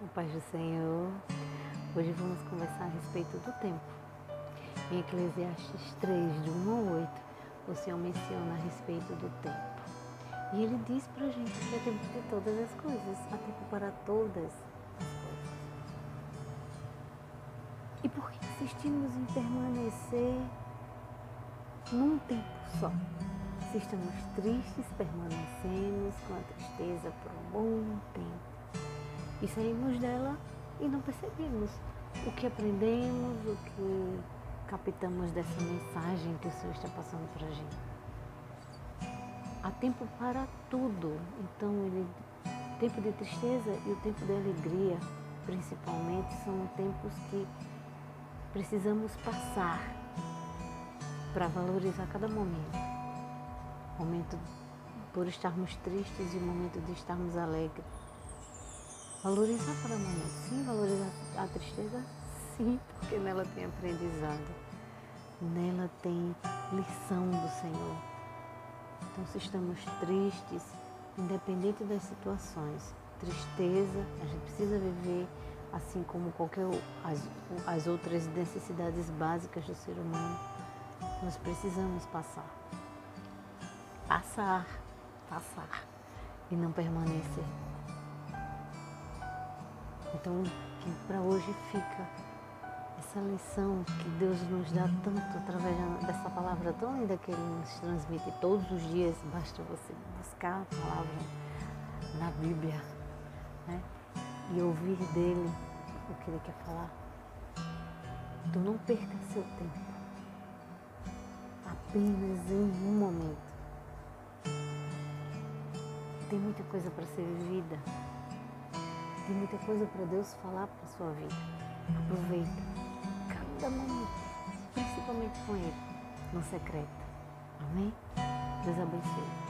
O paz do Senhor. Hoje vamos conversar a respeito do tempo. Em Eclesiastes 3, do 1 ao 8, o Senhor menciona a respeito do tempo. E ele diz para a gente que é tempo de todas as coisas, há tempo para todas as coisas. E por que insistimos em permanecer num tempo só? Se estamos tristes, permanecemos com a tristeza por um bom tempo e saímos dela e não percebemos o que aprendemos, o que captamos dessa mensagem que o Senhor está passando para a gente. Há tempo para tudo, então ele tempo de tristeza e o tempo de alegria, principalmente, são tempos que precisamos passar para valorizar cada momento. Momento por estarmos tristes e o momento de estarmos alegres Valorizar cada momento, sim, valorizar a tristeza, sim, porque nela tem aprendizado, nela tem lição do Senhor. Então, se estamos tristes, independente das situações, tristeza, a gente precisa viver assim como qualquer as, as outras necessidades básicas do ser humano. Nós precisamos passar. Passar, passar e não permanecer. Então, que para hoje fica essa lição que Deus nos dá tanto através dessa palavra tão linda que Ele nos transmite todos os dias. Basta você buscar a palavra na Bíblia né? e ouvir dele o que Ele quer falar. Então, não perca seu tempo apenas em um momento. Tem muita coisa para ser vivida. Tem muita coisa para Deus falar para sua vida. Aproveita cada momento, principalmente com Ele, no secreto. Amém? Deus abençoe.